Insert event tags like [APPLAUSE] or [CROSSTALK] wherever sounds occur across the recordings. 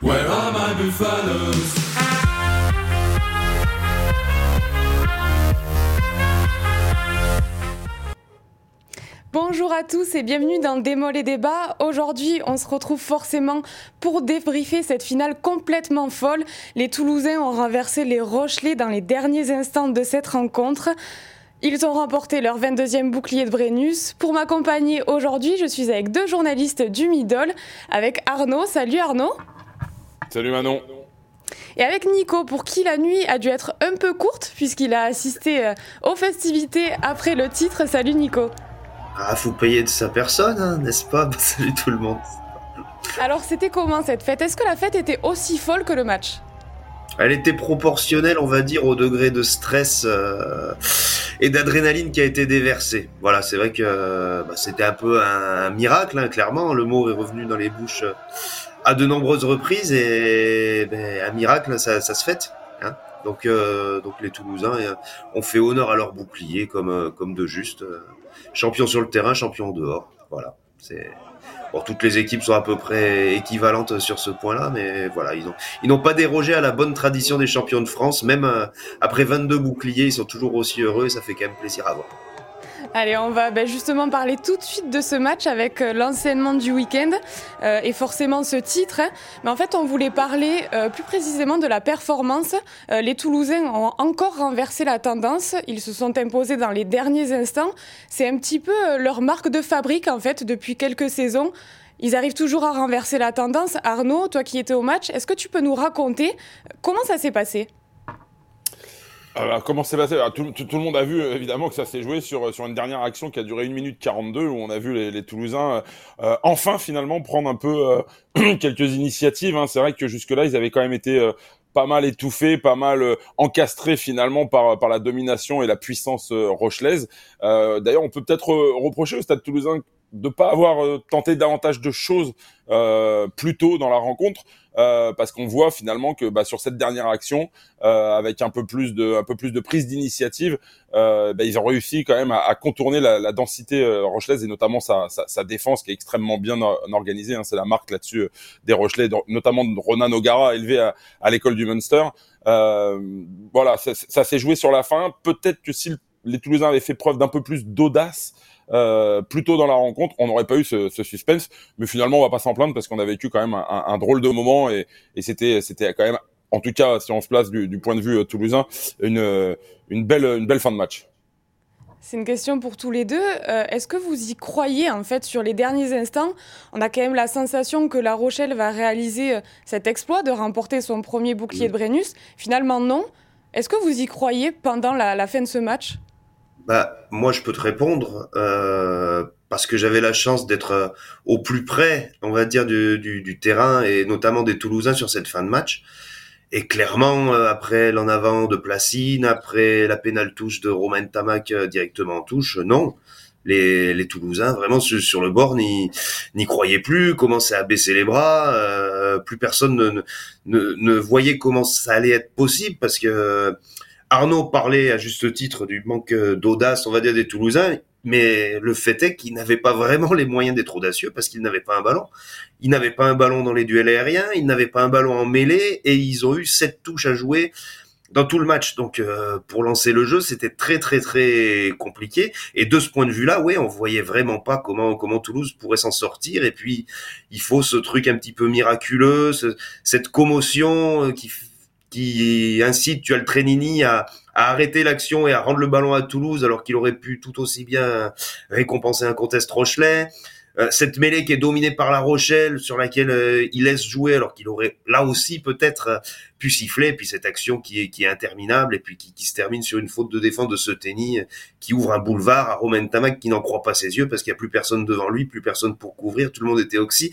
Where are my buffaloes? Bonjour à tous et bienvenue dans Démol et Débat. Aujourd'hui, on se retrouve forcément pour débriefer cette finale complètement folle. Les Toulousains ont renversé les Rochelais dans les derniers instants de cette rencontre. Ils ont remporté leur 22e bouclier de Brennus. Pour m'accompagner aujourd'hui, je suis avec deux journalistes du Middle, avec Arnaud. Salut Arnaud. Salut Manon. Et avec Nico, pour qui la nuit a dû être un peu courte, puisqu'il a assisté euh, aux festivités après le titre. Salut Nico. Ah, faut payer de sa personne, hein, n'est-ce pas? [LAUGHS] Salut tout le monde. Alors, c'était comment cette fête? Est-ce que la fête était aussi folle que le match? Elle était proportionnelle, on va dire, au degré de stress euh, et d'adrénaline qui a été déversé. Voilà, c'est vrai que euh, bah, c'était un peu un, miracle, hein, clairement. Le mot est revenu dans les bouches euh, à de nombreuses reprises et ben, un miracle, ça, ça se fête. Hein. Donc, euh, donc les Toulousains euh, ont fait honneur à leur bouclier comme, euh, comme de juste. euh, champion sur le terrain, champion dehors. Voilà. C'est bon, toutes les équipes sont à peu près équivalentes sur ce point-là, mais voilà, ils ont ils n'ont pas dérogé à la bonne tradition des champions de France. Même euh, après 22 boucliers, ils sont toujours aussi heureux et ça fait quand même plaisir à voir. Allez, on va ben, justement parler tout de suite de ce match avec euh, l'enseignement du week-end euh, et forcément ce titre. hein. Mais en fait, on voulait parler euh, plus précisément de la performance. Les Toulousains ont encore renversé la tendance. Ils se sont imposés dans les derniers instants. C'est un petit peu leur marque de fabrique en fait depuis quelques saisons. Ils arrivent toujours à renverser la tendance. Arnaud, toi qui étais au match, est-ce que tu peux nous raconter comment ça s'est passé? Alors, comment c'est passé? Alors, tout, le monde a vu euh, évidemment que ça s'est joué sur, sur une dernière action qui a duré 1 minute 42 où on a vu les, Toulousains euh, euh, enfin finalement prendre un peu euh, [CLEARS THROAT] quelques initiatives. hein. C'est vrai que jusque-là ils avaient quand même été euh, pas mal étouffés, pas mal euh, encastrés finalement par, par la domination et la puissance euh, rochelaise. Euh, D'ailleurs on peut peut-être euh, reprocher au Stade Toulousain de pas avoir euh, tenté davantage de choses euh, plus tôt dans la rencontre, euh, parce qu'on voit finalement que bah, sur cette dernière action, euh, avec un peu plus de, un peu plus de prise d'initiative, euh, bah, ils ont réussi quand même à, à contourner la, la densité euh, rochelaise et notamment sa, sa, sa défense qui est extrêmement bien or- organisée. Hein, c'est la marque là-dessus des Rochelais, notamment de Ronan O'Gara, élevé à, à l'école du Munster. Voilà, ça, ça s'est joué sur la fin. Peut-être que si les Toulousains avaient fait preuve d'un peu plus d'audace euh, plus tôt dans la rencontre, on n'aurait pas eu ce, ce suspense. Mais finalement, on va pas s'en plaindre parce qu'on a vécu quand même un, drôle de moment et, et c'était c'était quand même, en tout cas, si on se place du, du point de vue euh, toulousain, une euh, une belle une belle fin de match. C'est une question pour tous les deux. Euh, Est-ce que vous y croyez en fait sur les derniers instants? On a quand même la sensation que La Rochelle va réaliser euh, cet exploit de remporter son premier bouclier de Brennus. Finalement, non. Est-ce que vous y croyez pendant la fin de ce match? Bah, moi, je peux te répondre euh, parce que j'avais la chance d'être euh, au plus près, on va dire, du, du, du terrain et notamment des Toulousains sur cette fin de match. Et clairement, euh, après l'en avant de Placine, après la pénale touche de Romain Tamac euh, directement en touche, non. Les, les Toulousains, vraiment sur, sur le bord, n'y n'y croyaient plus, commençaient à baisser les bras. plus personne ne, ne, ne, ne voyait comment ça allait être possible parce que Arnaud parlait à juste titre du manque euh, d'audace, on va dire, des Toulousains, mais le fait est qu'ils n'avaient pas vraiment les moyens d'être audacieux parce qu'ils n'avaient pas un ballon. Ils n'avaient pas un ballon dans les duels aériens, ils n'avaient pas un ballon en mêlée et ils ont eu sept touches à jouer dans tout le match. Donc euh, pour lancer le jeu, c'était très très très compliqué. Et de ce point de vue-là, ouais, on voyait vraiment pas comment comment Toulouse pourrait s'en sortir. Et puis il faut ce truc un petit peu miraculeux, ce- cette commotion euh, qui qui incite Tual Trenini à, à arrêter l'action et à rendre le ballon à Toulouse alors qu'il aurait pu tout aussi bien récompenser un contest Rochelet. Euh, cette mêlée qui est dominée par La Rochelle, sur laquelle euh, il laisse jouer alors qu'il aurait là aussi peut-être euh, pu siffler, puis cette action qui est, qui est interminable et puis qui, qui se termine sur une faute de défense de ce tennis qui ouvre un boulevard à Romain Tamac qui n'en croit pas ses yeux parce qu'il n'y a plus personne devant lui, plus personne pour couvrir, tout le monde était oxy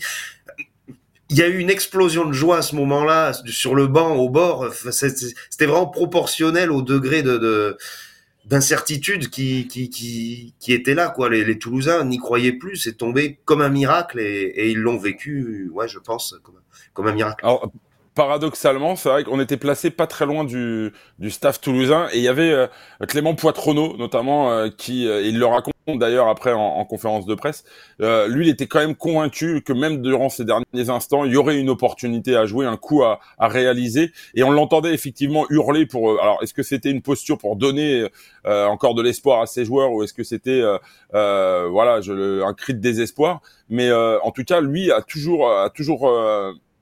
il y a eu une explosion de joie à ce moment-là sur le banc au bord. C'était vraiment proportionnel au degré de, de d'incertitude qui, qui, qui, qui était là. Quoi. Les, Toulousains n'y croyaient plus. C'est tombé comme un miracle et, et ils l'ont vécu, ouais, je pense, comme, comme un miracle. Paradoxalement, c'est vrai qu'on était placé pas très loin du, du staff toulousain et il y avait euh, Clément Poitronneau notamment euh, qui, euh, il le raconte d'ailleurs après en, conférence de presse, lui il était quand même convaincu que même durant ces derniers instants, il y aurait une opportunité à jouer, un coup à, à réaliser et on l'entendait effectivement hurler pour. alors est-ce que c'était une posture pour donner encore de l'espoir à ses joueurs ou est-ce que c'était voilà je, un cri de désespoir Mais en tout cas, lui a toujours a toujours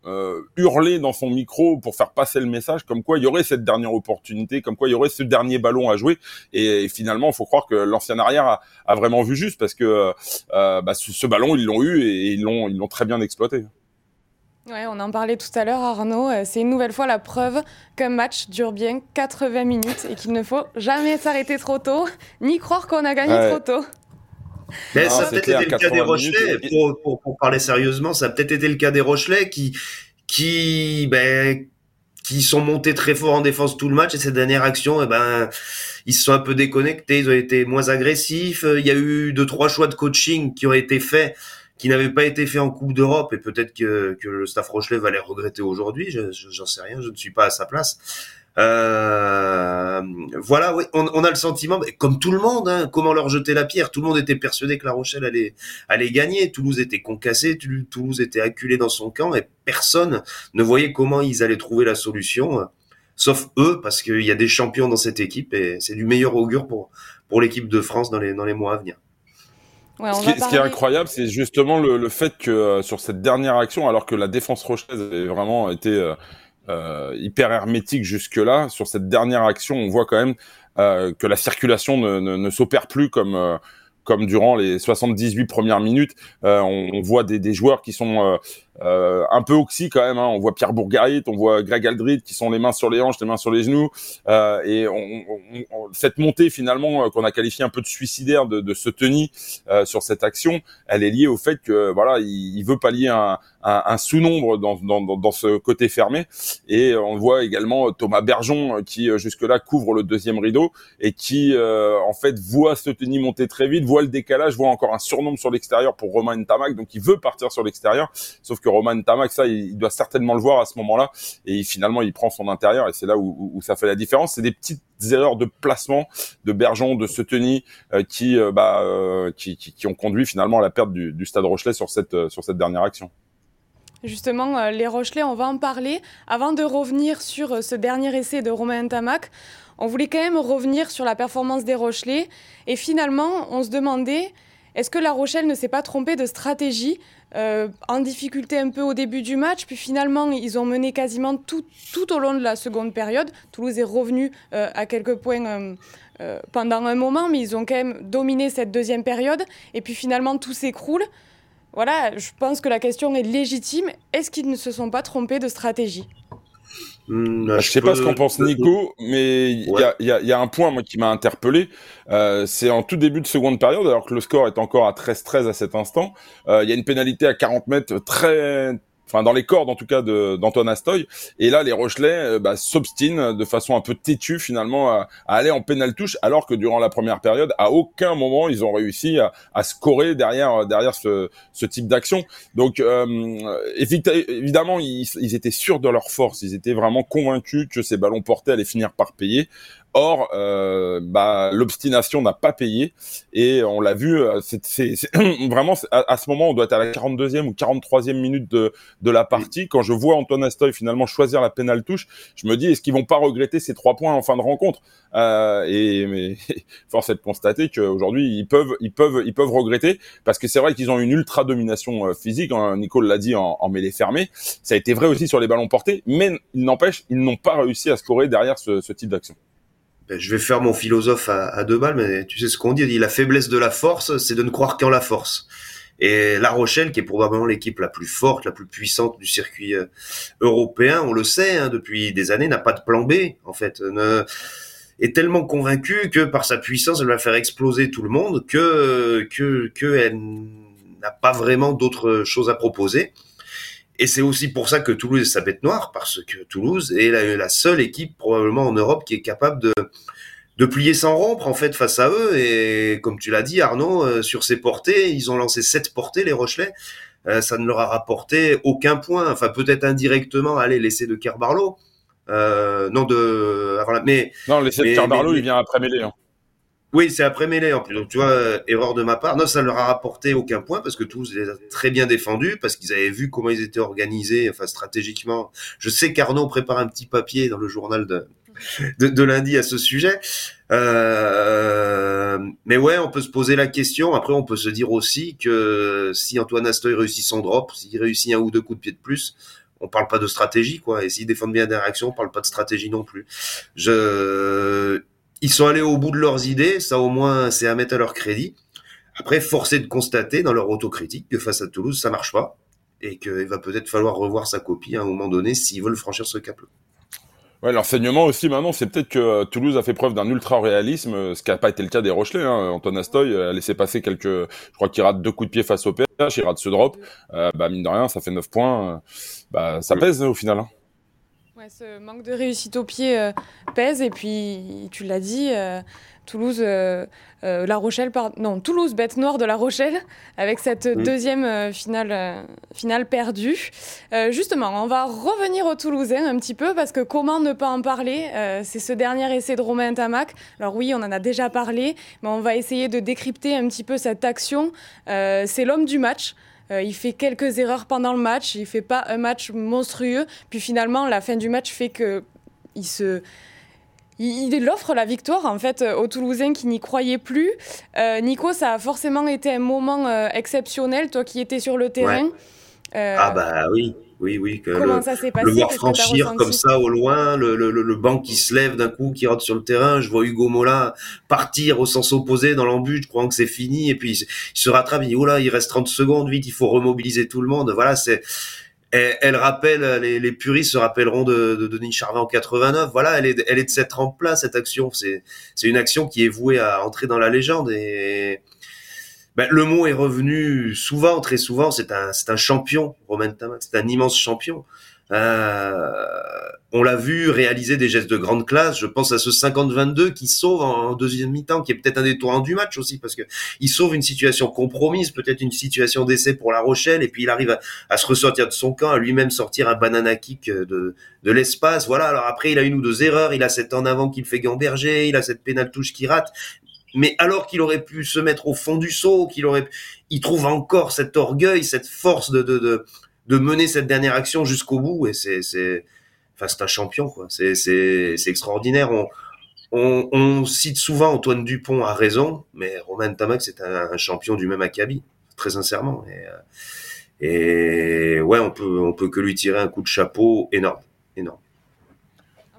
euh, hurler dans son micro pour faire passer le message comme quoi il y aurait cette dernière opportunité, comme quoi il y aurait ce dernier ballon à jouer. Et, finalement, il faut croire que l'ancien arrière a, a, vraiment vu juste parce que euh, bah, ce, ballon, ils l'ont eu et ils l'ont ils l'ont très bien exploité. Ouais, on en parlait tout à l'heure, Arnaud. Euh, c'est une nouvelle fois la preuve qu'un match dure bien 80 minutes et qu'il ne faut jamais s'arrêter trop tôt, ni croire qu'on a gagné trop tôt. Mais ça a peut-être été le cas des Rochelais, pour, pour, parler sérieusement, ça a peut-être été le cas des Rochelais qui, qui, ben, qui sont montés très fort en défense tout le match et cette dernière action, eh ben, ils se sont un peu déconnectés, ils ont été moins agressifs. Il y a eu deux trois choix de coaching qui ont été faits, qui n'avaient pas été faits en Coupe d'Europe et peut-être que, que le staff Rochelet va les regretter aujourd'hui. J'en sais rien, je ne suis pas à sa place. Euh, voilà, oui, on, on, a le sentiment, comme tout le monde, hein, comment leur jeter la pierre? Tout le monde était persuadé que La Rochelle allait, allait gagner. Toulouse était concassé, Toulouse était acculé dans son camp et personne ne voyait comment ils allaient trouver la solution, sauf eux, parce qu'il y a des champions dans cette équipe et c'est du meilleur augure pour, pour l'équipe de France dans les, dans les mois à venir. Ouais, ce, qui, ce, qui, est incroyable, c'est justement le, le, fait que euh, sur cette dernière action, alors que la défense rochaise avait vraiment été euh, euh, hyper hermétique jusque-là. Sur cette dernière action, on voit quand même euh, que la circulation ne, s'opère plus comme euh, comme durant les 78 premières minutes. Euh, on, voit des, joueurs qui sont euh, un peu oxy quand même. Hein. On voit Pierre Bourgarit, on voit Greg Aldrid qui sont les mains sur les hanches, les mains sur les genoux. Euh, et on, cette montée finalement euh, qu'on a qualifiée un peu de suicidaire de, de ce Tony euh, sur cette action, elle est liée au fait que voilà, il, il veut pallier un, un, un sous-nombre dans, dans, dans, ce côté fermé. Et on voit également Thomas Bergeon qui jusque-là couvre le deuxième rideau et qui en fait voit ce Tony monter très vite, voit le décalage, voit encore un surnombre sur l'extérieur pour Romain Tamac, donc il veut partir sur l'extérieur. Sauf que Roman Tamac, ça, il, doit certainement le voir à ce moment-là. Et finalement, il prend son intérieur et c'est là où, ça fait la différence. C'est des petites erreurs de placement de Bergeon, de Seteny, euh, qui, euh, bah, euh, qui, qui, ont conduit finalement à la perte du, du Stade Rochelet sur cette, sur cette dernière action. Justement, les Rochelais, on va en parler. Avant de revenir sur ce dernier essai de Romain Tamac, on voulait quand même revenir sur la performance des Rochelais. Et finalement, on se demandait, est-ce que La Rochelle ne s'est pas trompée de stratégie euh, en difficulté un peu au début du match, puis finalement ils ont mené quasiment tout, tout au long de la seconde période. Toulouse est revenu euh, à quelques points euh, pendant un moment, mais ils ont quand même dominé cette deuxième période, et puis finalement tout s'écroule. Voilà, je pense que la question est légitime. Est-ce qu'ils ne se sont pas trompés de stratégie? Hmm, je, sais pas ce qu'en pense Nico, mais il y, a, y, a, y, a, un point moi qui m'a interpellé. Euh, c'est en tout début de seconde période, alors que le score est encore à 13-13 à cet instant. Euh, il y a une pénalité à 40 mètres très enfin dans les cordes en tout cas d'Antoine Astoy. Et là, les Rochelais euh, bah, s'obstinent de façon un peu têtue finalement à, aller en pénal touche, alors que durant la première période, à aucun moment ils ont réussi à, à scorer derrière derrière ce, ce type d'action. Donc euh, évidemment, ils, ils, étaient sûrs de leur force, ils étaient vraiment convaincus que ces ballons portés allaient finir par payer. Or, euh, bah, l'obstination n'a pas payé et on l'a vu. Euh, c'est [CLEARS THROAT] vraiment à, ce moment, on doit être à la 42e ou 43e minute de, de la partie. Quand je vois Antoine Astoy finalement choisir la pénale touche, je me dis est-ce qu'ils vont pas regretter ces trois points en fin de rencontre? Euh, Et mais [LAUGHS] force est de constater qu'aujourd'hui ils peuvent ils peuvent ils peuvent regretter parce que c'est vrai qu'ils ont une ultra domination euh, physique. Hein, Nicole l'a dit en, en mêlée fermée. Ça a été vrai aussi sur les ballons portés, mais il n'empêche ils n'ont pas réussi à scorer derrière ce, ce type d'action. Ben, je vais faire mon philosophe à, deux balles, mais tu sais ce qu'on dit, dit la faiblesse de la force, c'est de ne croire qu'en la force. Et La Rochelle, qui est probablement l'équipe la plus forte, la plus puissante du circuit euh, européen, on le sait hein, depuis des années, n'a pas de plan B en fait. Ne, est tellement convaincue que par sa puissance, elle va faire exploser tout le monde, que que que elle n'a pas vraiment d'autres choses à proposer. Et c'est aussi pour ça que Toulouse est sa bête noire, parce que Toulouse est la, seule équipe probablement en Europe qui est capable de, de plier sans rompre en fait face à eux. Et comme tu l'as dit Arnaud, euh, sur ces portées, ils ont lancé sept portées les Rochelais. euh, ça ne leur a rapporté aucun point. Enfin, peut-être indirectement, allez, l'essai de Kerbarlo. Euh, non, de. mais, non, l'essai de Kerbarlo, il vient après mêlée. Hein. Oui, c'est après mêlée en plus. Donc tu vois, euh, erreur de ma part. Non, ça ne leur a rapporté aucun point parce que tous les a très bien défendus, parce qu'ils avaient vu comment ils étaient organisés, enfin stratégiquement. Je sais qu'Arnaud prépare un petit papier dans le journal de, de, lundi à ce sujet. Euh, mais ouais, on peut se poser la question. Après, on peut se dire aussi que si Antoine Astoy réussit son drop, s'il réussit un ou deux coups de pied de plus, on parle pas de stratégie, quoi. Et s'ils défendent bien des réactions, on parle pas de stratégie non plus. Je, ils sont allés au bout de leurs idées, ça au moins c'est à mettre à leur crédit. Après, forcé de constater dans leur autocritique que face à Toulouse, ça marche pas et qu'il va peut-être falloir revoir sa copie à un moment donné s'ils veulent franchir ce cap-là. Ouais, l'enseignement aussi maintenant, c'est peut-être que euh, Toulouse a fait preuve d'un ultra réalisme, euh, ce qui n'a pas été le cas des Rochelais. Hein. Antoine Astoy euh, a laissé passer quelques, je crois qu'il rate deux coups de pied face au PH, il rate ce drop. bah mine de rien, ça fait 9 points. bah ça pèse au final. Hein. Ouais, ce manque de réussite au pied pèse et puis tu l'as dit, Toulouse, euh, euh, La Rochelle, non, Toulouse, bête noire de La Rochelle, [LAUGHS] avec cette deuxième euh, finale, finale perdue. justement, on va revenir au Toulousain un petit peu, parce que comment ne pas en parler C'est ce dernier essai de Romain Tamac. Alors oui, on en a déjà parlé, mais on va essayer de décrypter un petit peu cette action. C'est l'homme du match. Il fait quelques erreurs pendant le match, il fait pas un match monstrueux, puis finalement la fin du match fait que il se il, offre la victoire en fait aux Toulousains qui n'y croyaient plus. Euh, Nico, ça a forcément été un moment euh, exceptionnel, toi qui étais sur le terrain. Euh, ah bah oui, oui, oui. Que comment ça s'est passé? Le voir franchir comme ça au loin, le, le, le, banc qui se lève d'un coup, qui rentre sur le terrain. Je vois Hugo Mola partir au sens opposé dans l'embut, je crois que c'est fini. Et puis il se rattrape, il dit, oh là, il reste 30 secondes, vite, il faut remobiliser tout le monde. Voilà, c'est elle, rappelle, les, les, puristes se rappelleront de, de, Denis Charvet en 89. Voilà, elle est, elle est de cette place cette action. C'est, c'est une action qui est vouée à entrer dans la légende et ben, le mot est revenu souvent, très souvent. C'est un, c'est un champion, Romain Tamac. C'est un immense champion. Euh, on l'a vu réaliser des gestes de grande classe. Je pense à ce 50-22 qui sauve en deuxième mi-temps, qui est peut-être un des tournants du match aussi, parce que il sauve une situation compromise, peut-être une situation d'essai pour La Rochelle, et puis il arrive à, se ressortir de son camp, à lui-même sortir un banana kick de, de l'espace. Voilà. Alors après, il a une ou deux erreurs. Il a cette en avant qu'il fait gamberger, il a cette pénale touche qui rate. Mais alors qu'il aurait pu se mettre au fond du saut, qu'il aurait, il trouve encore cet orgueil, cette force de, de, de de mener cette dernière action jusqu'au bout. Et c'est c'est enfin c'est un champion quoi. C'est c'est c'est extraordinaire. On, on, on cite souvent Antoine Dupont à raison mais Romain Tamac c'est un, champion du même acabit très sincèrement. Et, euh, et ouais on peut on peut que lui tirer un coup de chapeau énorme énorme.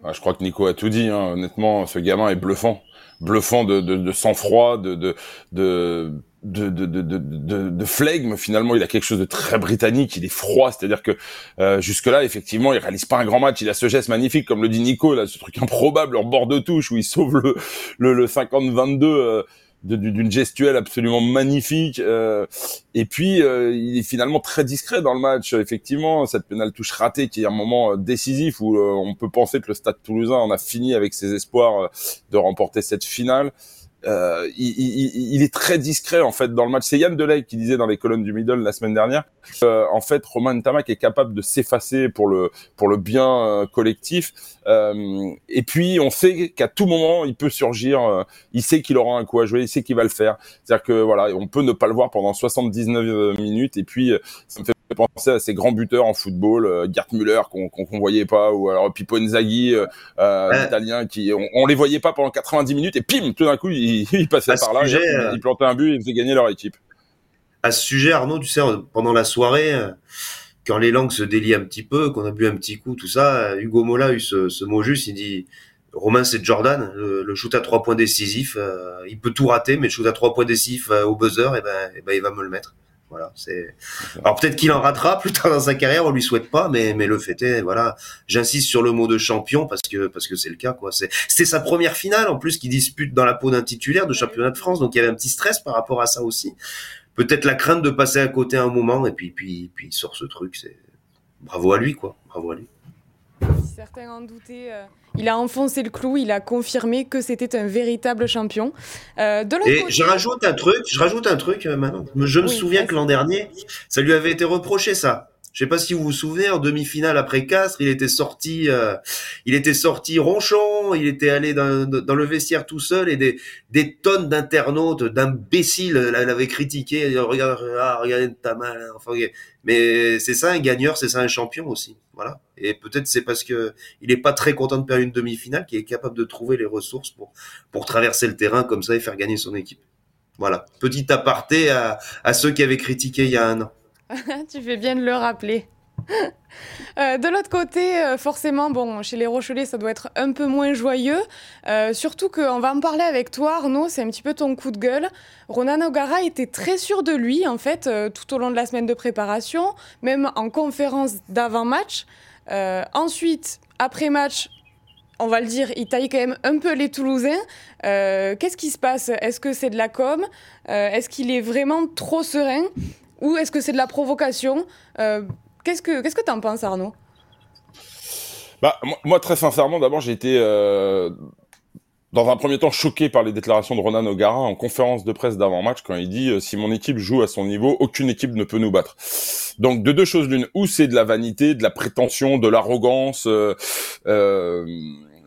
Ah, je crois que Nico a tout dit hein. honnêtement ce gamin est bluffant bluffant de, sang-froid de, de, de de, de, de, de, de flegme finalement il a quelque chose de très britannique il est froid c'est à dire que euh, jusque là effectivement il réalise pas un grand match il a ce geste magnifique comme le dit Nico là ce truc improbable en bord de touche où il sauve le le, le 50-22 euh, d'une gestuelle absolument magnifique euh, et puis euh, il est finalement très discret dans le match effectivement. Cette pénale touche ratée qui est un moment euh, décisif où on peut penser que le Stade Toulousain en a fini avec ses espoirs de remporter cette finale euh, il, il, il, est très discret en fait dans le match. C'est Yann Delay qui disait dans les colonnes du Middle la semaine dernière. Euh, en fait, Romain Tamac est capable de s'effacer pour le pour le bien euh, collectif. Euh, et puis on sait qu'à tout moment il peut surgir. Euh, il sait qu'il aura un coup à jouer. Il sait qu'il va le faire. C'est-à-dire que voilà, on peut ne pas le voir pendant 79 minutes. Et puis ça me fait penser à ces grands buteurs en football, euh, Gerd Müller qu'on qu'on voyait pas, ou alors Pippo Inzaghi, euh, euh qui on, on, les voyait pas pendant 90 minutes et pim, tout d'un coup il, [LAUGHS] il passait par là, euh, il, plantait un but et il faisait gagner leur équipe. À ce sujet, Arnaud, tu sais, pendant la soirée, quand les langues se délient un petit peu, qu'on a bu un petit coup, tout ça, Hugo Mola a eu ce, ce mot juste, il dit Romain, c'est Jordan, le, shoot à trois points décisif. il peut tout rater, mais le shoot à trois points décisif au buzzer, et eh ben, eh ben, il va me le mettre. Voilà, c'est. Alors peut-être qu'il en ratera plus tard dans sa carrière, on lui souhaite pas, mais mais le fait est, voilà, j'insiste sur le mot de champion parce que parce que c'est le cas quoi. C'est c'était sa première finale en plus qu'il dispute dans la peau d'un titulaire de championnat de France, donc il y avait un petit stress par rapport à ça aussi. Peut-être la crainte de passer à côté un moment et puis puis puis il sort ce truc, c'est bravo à lui quoi, bravo à lui. Certains en doutaient, il a enfoncé le clou, il a confirmé que c'était un véritable champion. de Et je rajoute un truc, je rajoute un truc maintenant. Je me souviens que l'an dernier, ça lui avait été reproché ça. Je sais pas si vous vous souvenez, en demi-finale après Castres, il était sorti, euh, il était sorti ronchon, il était allé dans, le vestiaire tout seul et des, tonnes d'internautes, d'imbéciles l'avaient critiqué. Regarde, ah, regardez ta main. Enfin, mais c'est ça un gagneur, c'est ça un champion aussi. Voilà. Et peut-être c'est parce que il est pas très content de perdre une demi-finale qu'il est capable de trouver les ressources pour pour traverser le terrain comme ça et faire gagner son équipe. Voilà. Petit aparté à, à ceux qui avaient critiqué il y a un an. [LAUGHS] tu fais bien de le rappeler. [LAUGHS] Euh, de l'autre côté, euh, forcément, bon, chez les Rochelais, ça doit être un peu moins joyeux. Euh, surtout qu'on va en parler avec toi, Arnaud, c'est un petit peu ton coup de gueule. Ronan O'Gara était très sûr de lui, en fait, tout au long de la semaine de préparation, même en conférence d'avant-match. ensuite, après match, on va le dire, il taille quand même un peu les Toulousains. Qu'est-ce qui se passe? Est-ce que c'est de la com? Est-ce qu'il est vraiment trop serein? Ou est-ce que c'est de la provocation euh, Qu'est-ce que qu'est-ce que t'en penses, Arnaud? Bah, moi, très sincèrement, d'abord, j'ai été euh, dans un premier temps choqué par les déclarations de Ronan O'Gara en conférence de presse d'avant-match quand il dit euh, si mon équipe joue à son niveau, aucune équipe ne peut nous battre. Donc de deux choses l'une, ou c'est de la vanité, de la prétention, de l'arrogance. Euh,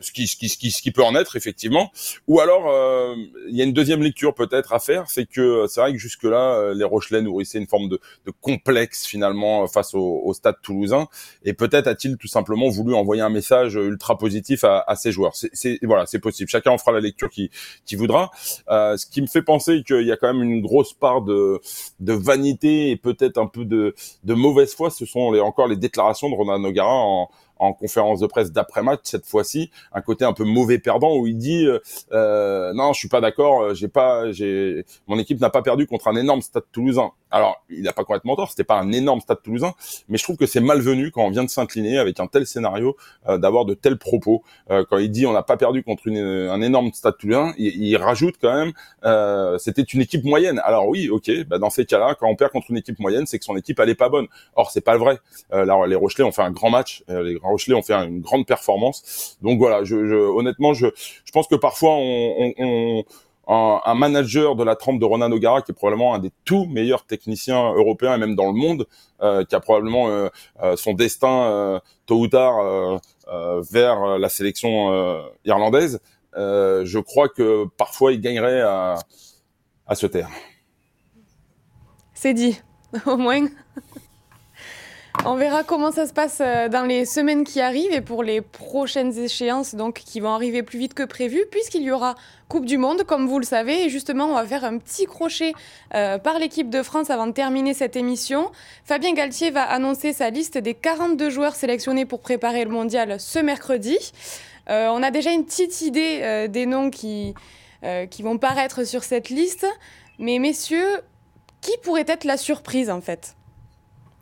ce qui, ce qui, ce qui, ce qui peut en être effectivement. Ou alors, euh, il y a une deuxième lecture peut-être à faire, c'est que euh, c'est vrai que jusque là, euh, les Rochelais nourrissaient une forme de, de complexe finalement face au, au, stade toulousain, et peut-être a-t-il tout simplement voulu envoyer un message ultra positif à, à ses joueurs. C'est voilà, c'est possible. Chacun en fera la lecture qui, qui voudra. Euh, ce qui me fait penser qu'il y a quand même une grosse part de, de vanité et peut-être un peu de, de mauvaise foi. Ce sont les, encore les déclarations de Ronan Nogara en en conférence de presse d'après-match cette fois-ci, un côté un peu mauvais perdant où il dit euh, euh non, je suis pas d'accord, euh, j'ai pas, j'ai, mon équipe n'a pas perdu contre un énorme Stade Toulousain. Alors, il n'a pas complètement tort, c'était pas un énorme Stade Toulousain, mais je trouve que c'est malvenu quand on vient de s'incliner avec un tel scénario euh, d'avoir de tels propos. quand il dit on n'a pas perdu contre une, un énorme Stade Toulousain, il, il rajoute quand même c'était une équipe moyenne. Alors oui, ok, bah dans ces cas-là, quand on perd contre une équipe moyenne, c'est que son équipe elle est pas bonne. Or c'est pas vrai. là, les Rochelais ont fait un grand match, les grands Rochelet ont fait une grande performance. Donc voilà, je, honnêtement, je, je pense que parfois on, un, manager de la trempe de Ronan O'Gara, qui est probablement un des tout meilleurs techniciens européens et même dans le monde, euh, qui a probablement euh, euh, son destin tôt ou tard vers la sélection irlandaise. je crois que parfois il gagnerait à, à se taire. C'est dit, [LAUGHS] au moins. On verra comment ça se passe euh, dans les semaines qui arrivent et pour les prochaines échéances donc qui vont arriver plus vite que prévu puisqu'il y aura Coupe du Monde comme vous le savez et justement on va faire un petit crochet euh, par l'équipe de France avant de terminer cette émission. Fabien Galtier va annoncer sa liste des 42 joueurs sélectionnés pour préparer le mondial ce mercredi. Euh, on a déjà une petite idée des noms qui, qui vont paraître sur cette liste mais messieurs, qui pourrait être la surprise en fait?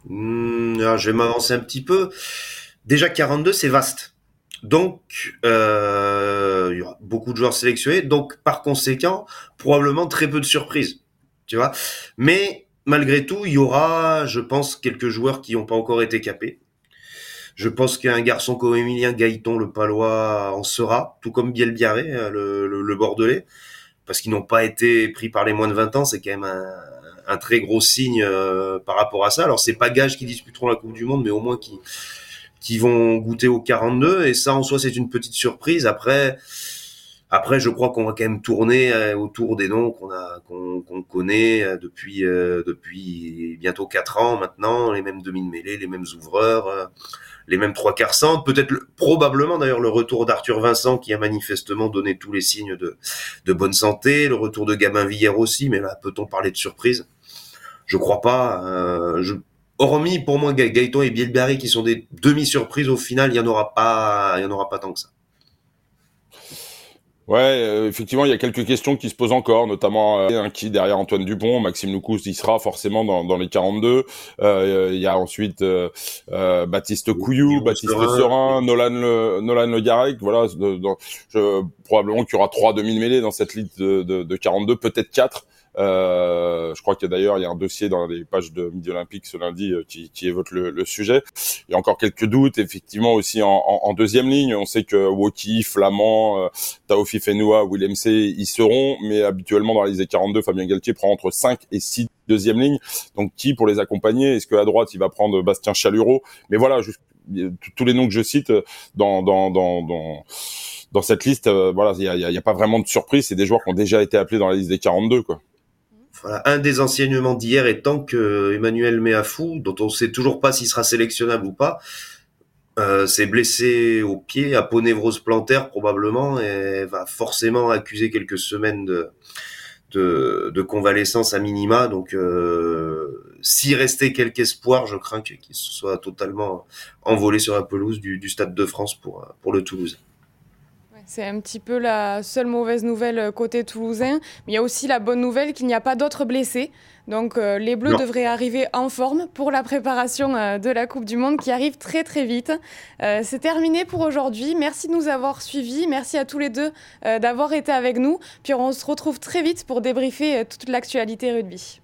Hmm, alors je vais m'avancer un petit peu. Déjà 42, c'est vaste. Donc, euh, il y aura beaucoup de joueurs sélectionnés. Donc, par conséquent, probablement très peu de surprises. Tu vois Mais malgré tout, il y aura, je pense, quelques joueurs qui n'ont pas encore été capés. Je pense qu'un garçon comme Emilien Gaëton, le Palois, en sera, tout comme Biel Biarré, le, le, le Bordelais, parce qu'ils n'ont pas été pris par les moins de 20 ans. C'est quand même un, un très gros signe euh, par rapport à ça. Alors c'est pas gage qui disputeront la Coupe du Monde, mais au moins qui qui vont goûter au 42 et ça en soi c'est une petite surprise. Après après je crois qu'on va quand même tourner euh, autour des noms qu'on a qu'on connaît euh, depuis depuis bientôt quatre ans maintenant, les mêmes demi mêlée, les mêmes ouvreurs les mêmes trois quarts centres, peut-être probablement d'ailleurs le retour d'Arthur Vincent qui a manifestement donné tous les signes de, de bonne santé, le retour de Gabin Villers aussi, mais là peut-on parler de surprise? Je crois pas. Euh, je, hormis pour moi Gaëtan et Bielbarry qui sont des demi-surprises, au final, il y en aura pas, il y en aura pas tant que ça. Ouais, euh, effectivement, il y a quelques questions qui se posent encore, notamment euh, qui derrière Antoine Dupont, Maxime Loukous, il sera forcément dans, dans les 42. Euh, il y a ensuite euh, Baptiste Couillou, Baptiste Serin, Nolan Le, Nolan Le Garec, voilà. je, probablement qu'il y aura trois demi mêlées dans cette liste de, de, de 42, peut-être quatre. Euh, je crois a d'ailleurs il y a un dossier dans les pages de Midi Olympique ce lundi euh, qui, qui évoque le, le, sujet. Il y a encore quelques doutes, effectivement aussi en, en, deuxième ligne. On sait que Woki, Flamand, euh, Taofi Fenoua, Willem C, y seront, mais habituellement dans des 42, Fabien Galtier prend entre 5 et 6 deuxième ligne. Donc qui pour les accompagner? Est-ce qu'à droite il va prendre Bastien Chalureau? Mais voilà, juste, tous les noms que je cite dans dans dans, dans dans cette liste, voilà, il y a, y a, pas vraiment de surprise. C'est des joueurs qui ont déjà été appelés dans la liste des 42, quoi. Un des enseignements d'hier étant que Emmanuel Meafou, dont on sait toujours pas s'il sera sélectionnable ou pas, euh, s'est blessé au pied, aponévrose plantaire probablement, et va forcément accuser quelques semaines de, convalescence à minima. Donc, euh, s'il restait quelque espoir, je crains qu'il soit totalement envolé sur la pelouse du, du Stade de France pour, pour le Toulouse. C'est un petit peu la seule mauvaise nouvelle euh, côté toulousain. Mais il y a aussi la bonne nouvelle qu'il n'y a pas d'autres blessés. Donc euh, les Bleus non. devraient arriver en forme pour la préparation euh, de la Coupe du Monde qui arrive très très vite. Euh, C'est terminé pour aujourd'hui. Merci de nous avoir suivis. Merci à tous les deux d'avoir été avec nous. Puis on se retrouve très vite pour débriefer toute l'actualité rugby.